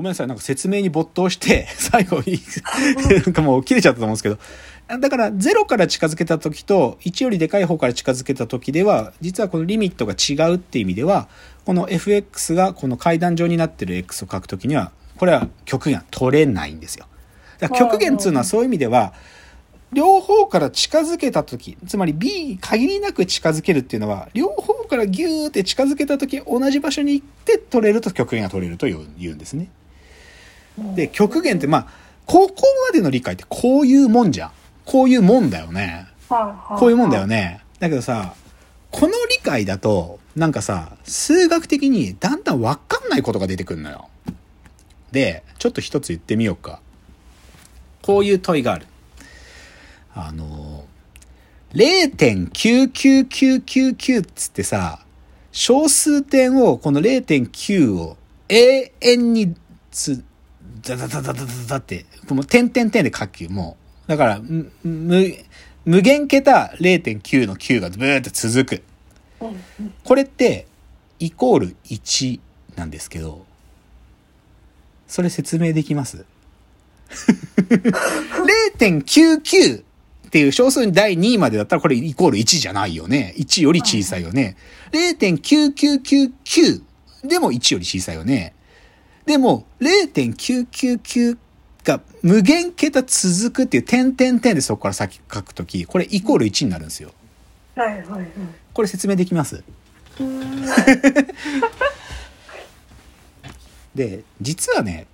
ごめんなさい、なんか説明に没頭して、最後、なんかもう切れちゃったと思うんですけど、だから0から近づけた時と1よりでかい方から近づけた時では、実はこのリミットが違うっていう意味では、この fx がこの階段状になってる x を書くときには、これは極限は取れないんですよ。だから極限っていうのはそういう意味では、両方から近づけた時つまり B 限りなく近づけるっていうのは両方からギューって近づけた時同じ場所に行って取れると極限が取れると言うんですね。で極限ってまあここまでの理解ってこういうもんじゃん。こういうもんだよね。こういうもんだよね。だけどさこの理解だとなんかさ数学的にだんだんわかんないことが出てくるのよ。でちょっと一つ言ってみようか。こういう問いがある。あの、0.99999っつってさ、小数点を、この0.9を永遠につ、ダダダダダダダって、もう点々点で書く。もう。だから、む、無限桁0.9の9がブーって続く。これって、イコール1なんですけど、それ説明できます？0.99っていう小数に第2位までだったらこれイコール1じゃないよね。1より小さいよね。0.9999でも1より小さいよね。でも0.999が無限桁続くっていう点々点でそこから先書くとき、これイコール1になるんですよ。はいはいはい。これ説明できます？で、実はね、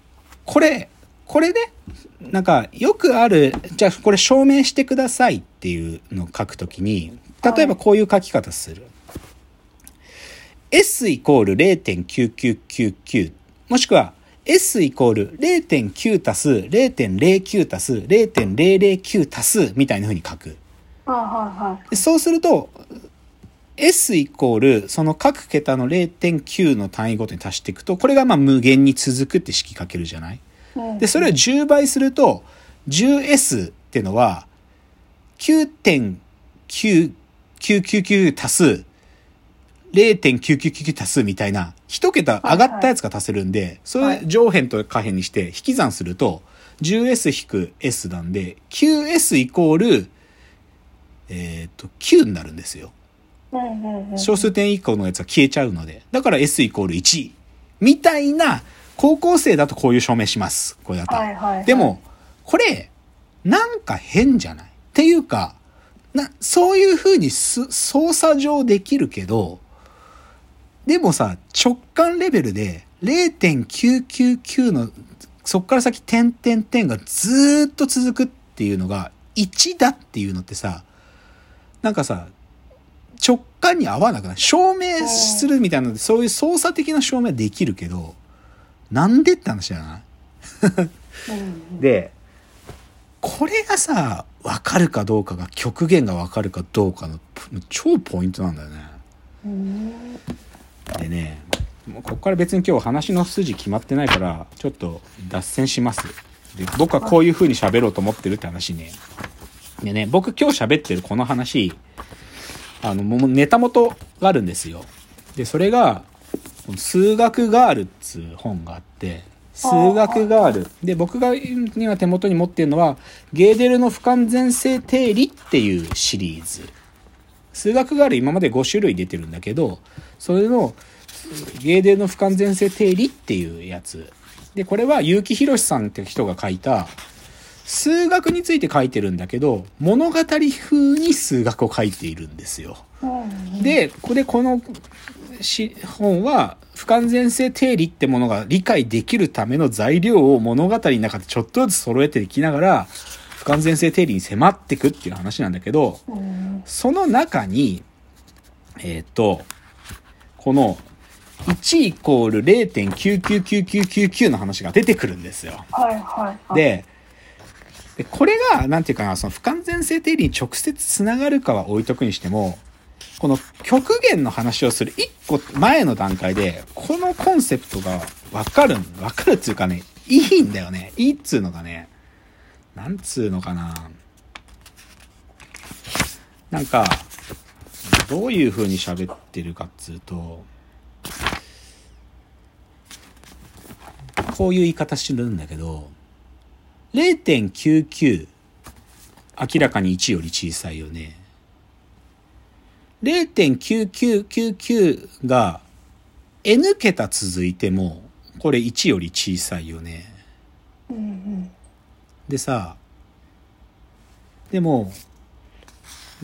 これ、これね、なんか、よくある、じゃあこれ証明してくださいっていうのを書くときに、例えばこういう書き方する。s イコール0.9999もしくは s イコール0.9足す0.09足す0.009足すみたいな風に書く。はいはいはい。でそうすると、S イコール、その各桁の0.9の単位ごとに足していくと、これがまあ無限に続くって式書けるじゃない？うんで、それを10倍すると、10S ってのは、9.9999足す、0.999足すみたいな、一桁上がったやつが足せるんで、それ上辺と下辺にして引き算すると、10S-S なんで、9S イコール、えっ、と、9になるんですよ。小数点以降のやつは消えちゃうので。だから S イコール1。みたいな、高校生だとこういう証明します。これだと。はいはいはいでも、これ、なんか変じゃない？っていうか、な、そういう風にす操作上できるけど、でもさ、直感レベルで0.999の、そっから先点々点がずーっと続くっていうのが1だっていうのってさ、なんかさ、直感に合わなくない。証明するみたいなので、そういう操作的な証明はできるけど、なんでって話じゃない？うん。で、これがさ、わかるかどうかが、極限がわかるかどうかの超ポイントなんだよね。でね、もうここから別に今日話の筋決まってないから、ちょっと脱線します。で、僕はこういう風に喋ろうと思ってるって話ね。でね、僕今日喋ってるこの話、あの、もうネタ元があるんですよ。で、それが、数学ガールっつう本があって、数学ガール。で、僕が今手元に持ってるのは、ゲーデルの不完全性定理っていうシリーズ。数学ガール今まで5種類出てるんだけど、それの、ゲーデルの不完全性定理っていうやつ。で、これは結城博さんって人が書いた、数学について書いてるんだけど、物語風に数学を書いているんですよ。うんで、ここでこのし本は不完全性定理ってものが理解できるための材料を物語の中でちょっとずつ揃えていきながら、不完全性定理に迫っていくっていう話なんだけど、うんその中に、えっ、と、この1イコール0.99999の話が出てくるんですよ。はいはいはい。で、でこれが、なんていうかな、その不完全性定理に直接つながるかは置いとくにしても、この極限の話をする一個前の段階で、このコンセプトがわかる、わかるっていうかね、いいんだよね。いいっつうのがね、なんつうのかな。なんか、どういう風に喋ってるかっつうと、こういう言い方してるんだけど、0.99明らかに1より小さいよね。0.9999が n 桁続いても、これ1より小さいよね。でさ、でも、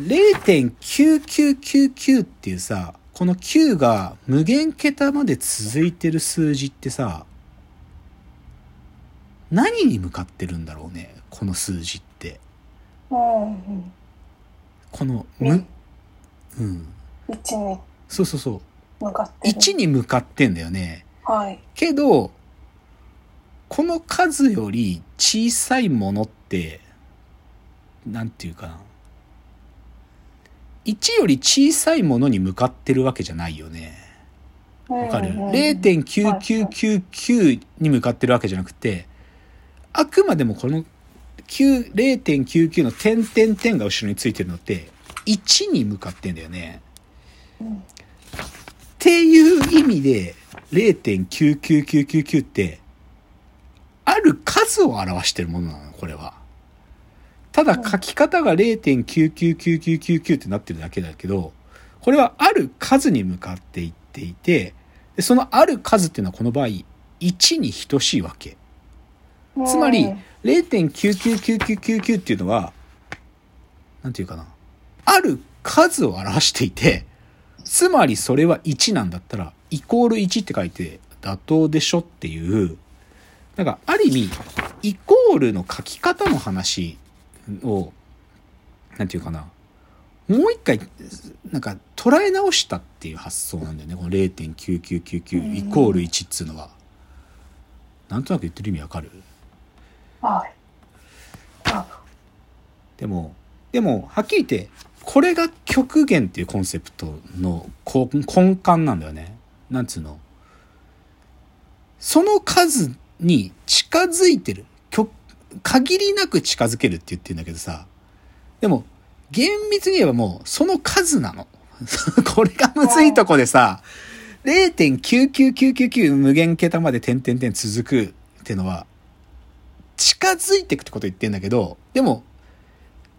0.9999っていうさ、この9が無限桁まで続いてる数字ってさ、何に向かってるんだろうね、この数字って。うんうん。この、うん。一にそうそうそう。向かってる。1に向かってんだよね。はい。けど、この数より小さいものって、なんていうかな。1より小さいものに向かってるわけじゃないよね。わかる？うんうん ?0.9999 に向かってるわけじゃなくて、あくまでもこの9 0.99の点々点が後ろについてるのって、1に向かってんだよね。うんっていう意味で、0.99999って、ある数を表してるものなの、これは。ただ書き方が0.99999ってなってるだけだけど、これはある数に向かっていっていて、でそのある数っていうのはこの場合、1に等しいわけ。つまりうん、0.99999っていうのは、なんていうかな。ある数を表していて、つまりそれは1なんだったら、イコール1って書いて妥当でしょっていう、なんかある意味、イコールの書き方の話を、なんていうかな。もう一回、なんか捉え直したっていう発想なんだよね。この0.9999イコール1っつうのは。なんとなく言ってる意味わかる？はい。あ、でも、でも、はっきり言って、これが極限っていうコンセプトのこ根幹なんだよね。なんつうの？その数に近づいてる。限りなく近づけるって言ってるんだけどさ。でも、厳密に言えばもう、その数なの。これがむずいとこでさ、0.99999無限桁まで点々点続くってのは、近づいていくってこと言ってんだけど、でも、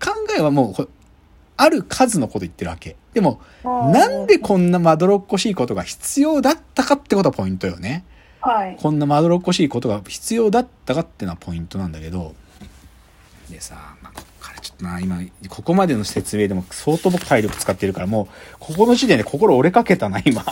考えはもう、ある数のこと言ってるわけ。でも、なんでこんなまどろっこしいことが必要だったかってことがポイントよね。はい。こんなまどろっこしいことが必要だったかっていうのはポイントなんだけど、でさ、まあ、ここからちょっとな、今、ここまでの説明でも相当僕体力使ってるから、もう、ここの時点で心折れかけたな、今。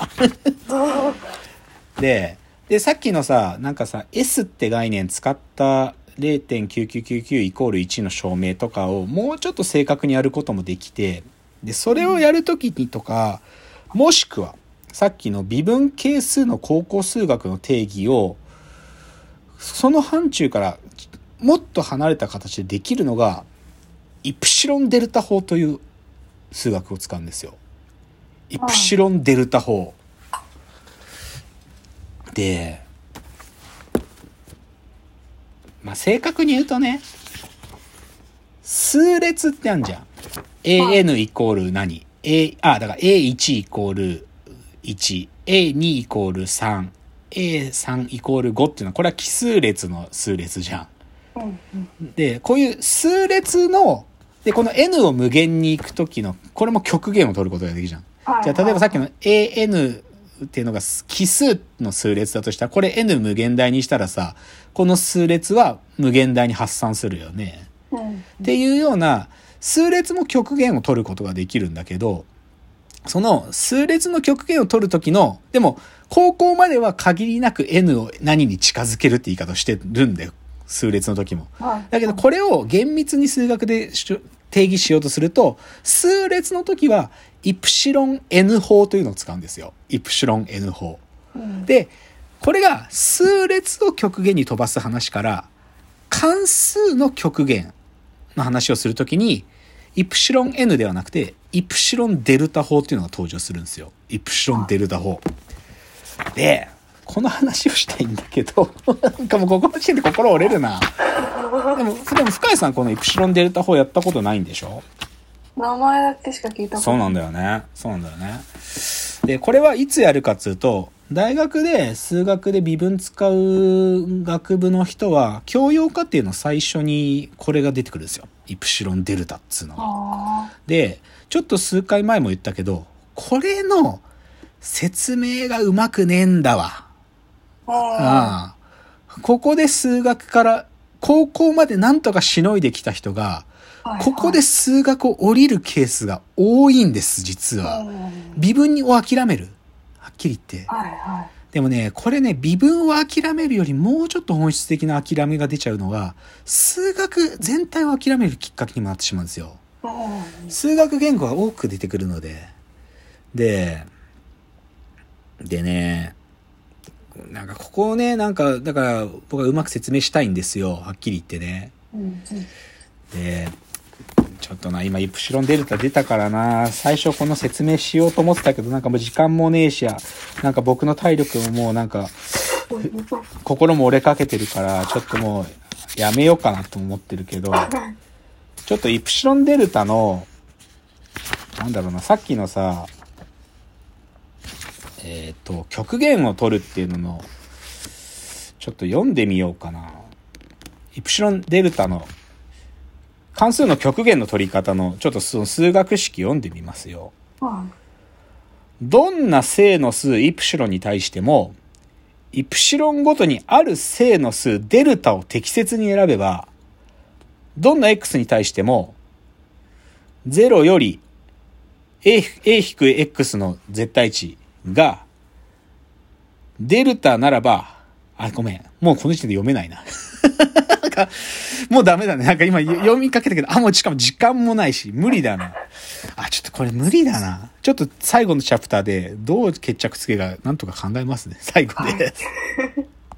で、で、さっきのさ、なんかさ、S って概念使った0.9999イコール1の証明とかをもうちょっと正確にやることもできて、で、それをやるときにとか、もしくは、さっきの微分係数の高校数学の定義を、その範疇からもっと離れた形でできるのが、イプシロンデルタ法という数学を使うんですよ。イプシロンデルタ法。で、まあ、正確に言うとね、数列ってあるじゃん。an イコール何 ?a、あ、だから a1 イコール1、a2 イコール3、a3 イコール5っていうのは、これは奇数列の数列じゃん。で、こういう数列の、で、この n を無限に行くときの、これも極限を取ることができるじゃん。じゃあ、例えばさっきの an っていうのが奇数の数列だとしたら、これ n 無限大にしたらさ、この数列は無限大に発散するよね。っていうような、数列も極限を取ることができるんだけど、その数列の極限を取るときの、でも、高校までは限りなく n を何に近づけるって言い方をしてるんだよ。数列の時も。はい。だけど、これを厳密に数学で定義しようとすると、数列の時は、イプシロン n 法というのを使うんですよ。イプシロン n 法。うんで、これが数列を極限に飛ばす話から、関数の極限の話をするときに、イプシロン n ではなくて、イプシロンデルタ法っていうのが登場するんですよ。イプシロンデルタ法。で、この話をしたいんだけど、なんかもうここの時点で心折れるな。でも、でも深谷さんこのイプシロンデルタ法やったことないんでしょ？名前だけしか聞いたことそうなんだよね。そうなんだよね。で、これはいつやるかっつうと、大学で数学で微分使う学部の人は、教養科っていうの最初にこれが出てくるんですよ。イプシロンデルタっつうのが。あで、ちょっと数回前も言ったけど、これの説明がうまくねえんだわ。あ。あここで数学から、高校までなんとかしのいできた人が、あ。ここで数学を降りるケースが多いんです、実は。うん微分を諦める。はっきり言って。はいはい。でもね、これね、微分を諦めるよりもうちょっと本質的な諦めが出ちゃうのが、数学全体を諦めるきっかけにもなってしまうんですよ。うん数学言語が多く出てくるので。で、でね、なんかここをね、なんか、だから僕はうまく説明したいんですよ。はっきり言ってね。うんうんで、ちょっとな、今、イプシロンデルタ出たからな、最初この説明しようと思ってたけど、なんかもう時間もねえしや、なんか僕の体力ももうなんか、心も折れかけてるから、ちょっともう、やめようかなと思ってるけど、ちょっとイプシロンデルタの、なんだろうな、さっきのさ、えっ、と、極限を取るっていうのの、ちょっと読んでみようかな。イプシロンデルタの関数の極限の取り方の、ちょっとその数学式読んでみますよ。どんな正の数イプシロンに対しても、イプシロンごとにある正の数デルタを適切に選べば、どんな x に対しても、0より a, a x の絶対値が、デルタならば、あ、ごめん。もうこの時点で読めないな。なんか、もうダメだね。なんか今読みかけたけど、あ、もうしかも時間もないし、無理だな。あ、ちょっとこれ無理だな。ちょっと最後のチャプターでどう決着つけがなんとか考えますね。最後で。